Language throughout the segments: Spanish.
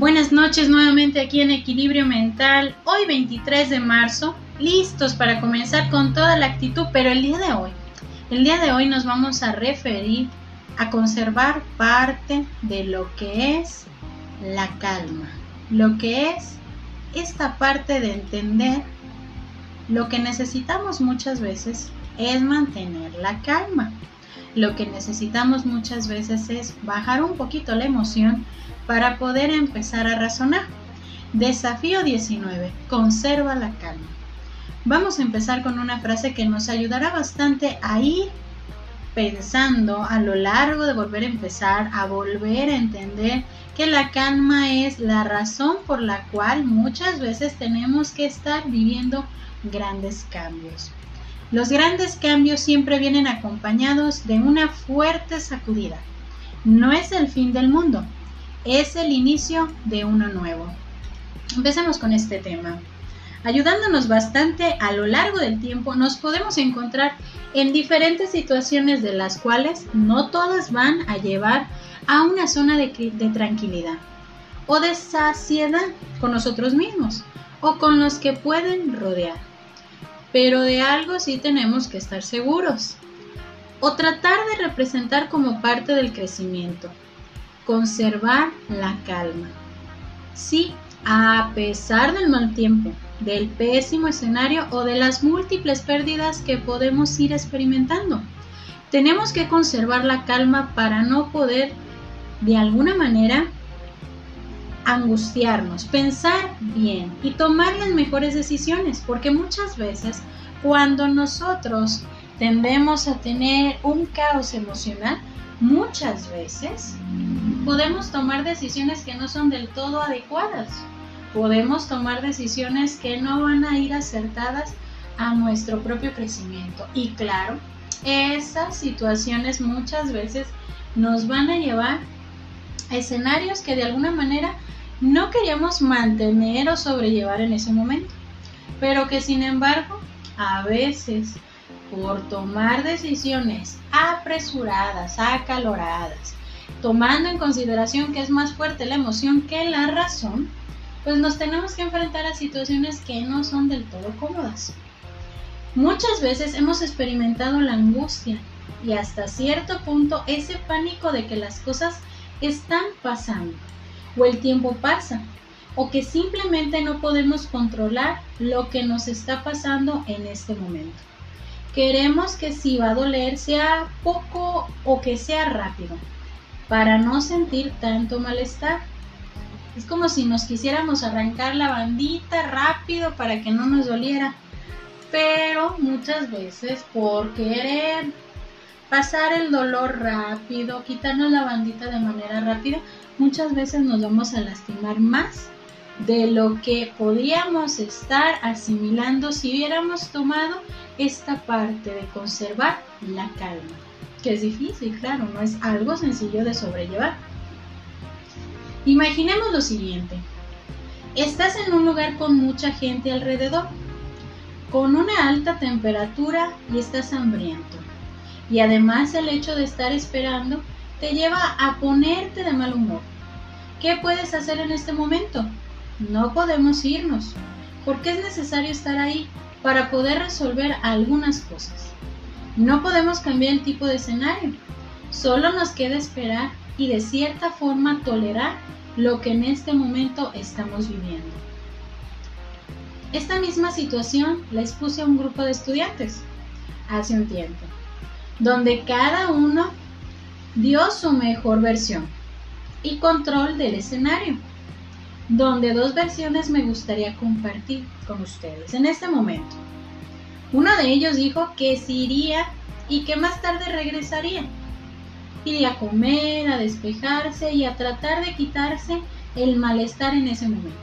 Buenas noches nuevamente aquí en Equilibrio Mental, hoy 23 de marzo, listos para comenzar con toda la actitud, pero el día de hoy, el día de hoy nos vamos a referir a conservar parte de lo que es la calma, lo que es esta parte de entender lo que necesitamos muchas veces es mantener la calma. Lo que necesitamos muchas veces es bajar un poquito la emoción para poder empezar a razonar. Desafío 19. Conserva la calma. Vamos a empezar con una frase que nos ayudará bastante a ir pensando a lo largo de volver a empezar, a volver a entender que la calma es la razón por la cual muchas veces tenemos que estar viviendo grandes cambios. Los grandes cambios siempre vienen acompañados de una fuerte sacudida. No es el fin del mundo, es el inicio de uno nuevo. Empecemos con este tema. Ayudándonos bastante a lo largo del tiempo, nos podemos encontrar en diferentes situaciones de las cuales no todas van a llevar a una zona de, tranquilidad o de saciedad con nosotros mismos o con los que pueden rodear. Pero de algo sí tenemos que estar seguros o tratar de representar como parte del crecimiento conservar la calma. Sí, a pesar del mal tiempo, del pésimo escenario o de las múltiples pérdidas que podemos ir experimentando. Tenemos que conservar la calma para no poder, de alguna manera, angustiarnos, pensar bien y tomar las mejores decisiones, porque muchas veces cuando nosotros tendemos a tener un caos emocional, muchas veces podemos tomar decisiones que no son del todo adecuadas. Podemos tomar decisiones que no van a ir acertadas a nuestro propio crecimiento. Y claro, esas situaciones muchas veces nos van a llevar escenarios que de alguna manera no queríamos mantener o sobrellevar en ese momento, pero que sin embargo a veces por tomar decisiones apresuradas, acaloradas, tomando en consideración que es más fuerte la emoción que la razón, pues nos tenemos que enfrentar a situaciones que no son del todo cómodas. Muchas veces hemos experimentado la angustia y hasta cierto punto ese pánico de que las cosas están pasando o el tiempo pasa o que simplemente no podemos controlar lo que nos está pasando en este momento. Queremos que si va a doler sea poco o que sea rápido para no sentir tanto malestar. Es como si nos quisiéramos arrancar la bandita rápido para que no nos doliera. Pero muchas veces por querer pasar el dolor rápido, quitarnos la bandita de manera rápida, muchas veces nos vamos a lastimar más de lo que podíamos estar asimilando si hubiéramos tomado esta parte de conservar la calma que es difícil, claro, no es algo sencillo de sobrellevar. Imaginemos lo siguiente. Estás en un lugar con mucha gente alrededor, con una alta temperatura y estás hambriento. Y además el hecho de estar esperando te lleva a ponerte de mal humor. ¿Qué puedes hacer en este momento? No podemos irnos, porque es necesario estar ahí para poder resolver algunas cosas. No podemos cambiar el tipo de escenario, solo nos queda esperar y de cierta forma tolerar lo que en este momento estamos viviendo. Esta misma situación la expuse a un grupo de estudiantes hace un tiempo, donde cada uno dio su mejor versión y control del escenario, donde dos versiones me gustaría compartir con ustedes en este momento. Uno de ellos dijo que se iría y que más tarde regresaría. Iría a comer, a despejarse y a tratar de quitarse el malestar en ese momento.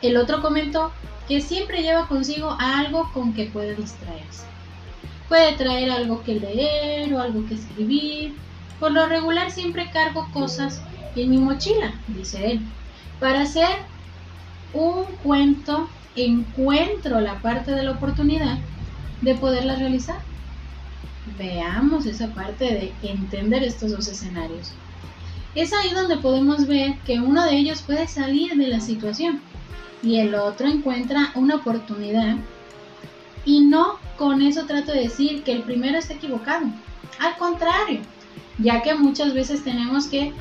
El otro comentó que siempre lleva consigo algo con que puede distraerse. Puede traer algo que leer o algo que escribir. Por lo regular siempre cargo cosas en mi mochila, dice él, para hacer un cuento encuentro la parte de la oportunidad de poderla realizar. Veamos esa parte de entender estos dos escenarios. es ahí donde podemos ver que uno de ellos puede salir de la situación y el otro encuentra una oportunidad. Y no con eso trato de decir que el primero está equivocado. Al contrario, ya que muchas veces tenemos que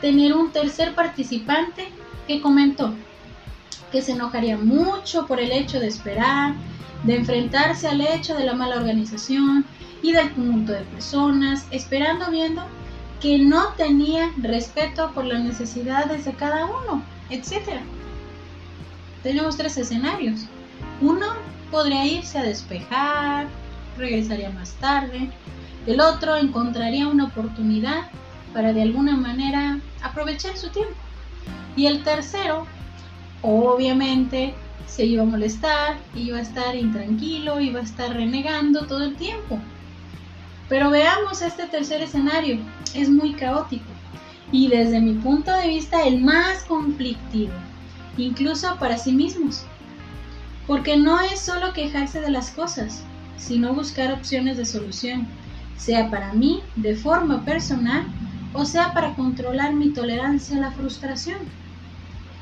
tener un tercer participante que comentó que se enojaría mucho por el hecho de esperar, de enfrentarse al hecho de la mala organización y del conjunto de personas, esperando viendo que no tenía respeto por las necesidades de cada uno, etc. Tenemos tres escenarios. Uno podría irse a despejar, regresaría más tarde. El otro encontraría una oportunidad para de alguna manera aprovechar su tiempo. Y el tercero, obviamente, se iba a molestar, iba a estar intranquilo, iba a estar renegando todo el tiempo. Pero veamos este tercer escenario, es muy caótico y desde mi punto de vista el más conflictivo, incluso para sí mismos. Porque no es solo quejarse de las cosas, sino buscar opciones de solución, sea para mí de forma personal o sea para controlar mi tolerancia a la frustración.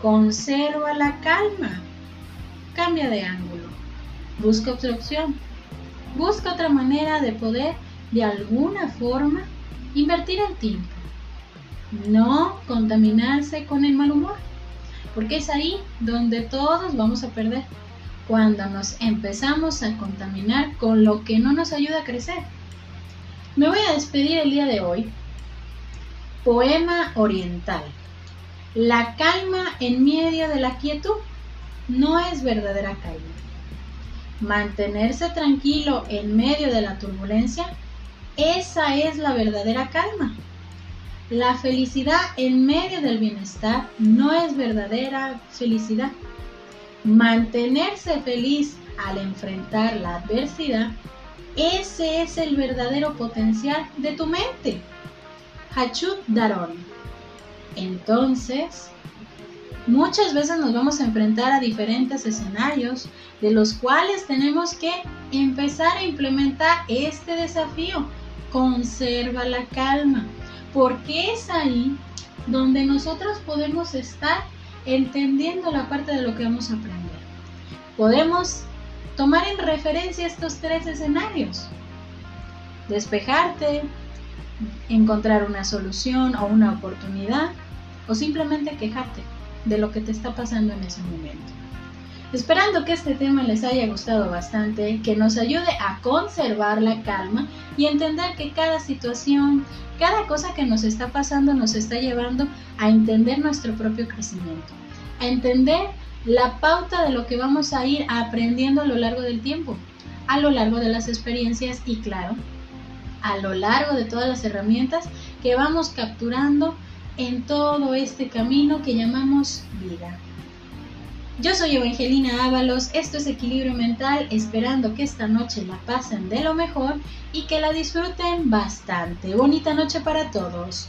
Conserva la calma. Cambia de ángulo. Busca otra opción. Busca otra manera de poder de alguna forma invertir el tiempo. No contaminarse con el mal humor, porque es ahí donde todos vamos a perder, cuando nos empezamos a contaminar con lo que no nos ayuda a crecer. Me voy a despedir el día de hoy. Poema oriental. La calma en medio de la quietud no es verdadera calma. Mantenerse tranquilo en medio de la turbulencia esa es la verdadera calma. La felicidad en medio del bienestar no es verdadera felicidad. Mantenerse feliz al enfrentar la adversidad, ese es el verdadero potencial de tu mente. Hachut Daron. Entonces, muchas veces nos vamos a enfrentar a diferentes escenarios de los cuales tenemos que empezar a implementar este desafío conserva la calma, porque es ahí donde nosotros podemos estar entendiendo la parte de lo que vamos a aprender. Podemos tomar en referencia estos tres escenarios. Despejarte, encontrar una solución o una oportunidad o simplemente quejarte de lo que te está pasando en ese momento. Esperando que este tema les haya gustado bastante, que nos ayude a conservar la calma y entender que cada situación, cada cosa que nos está pasando nos está llevando a entender nuestro propio crecimiento, a entender la pauta de lo que vamos a ir aprendiendo a lo largo del tiempo, a lo largo de las experiencias y claro, a lo largo de todas las herramientas que vamos capturando en todo este camino que llamamos vida. Yo soy Evangelina Ábalos, esto es Equilibrio Mental, esperando que esta noche la pasen de lo mejor y que la disfruten bastante. Bonita noche para todos.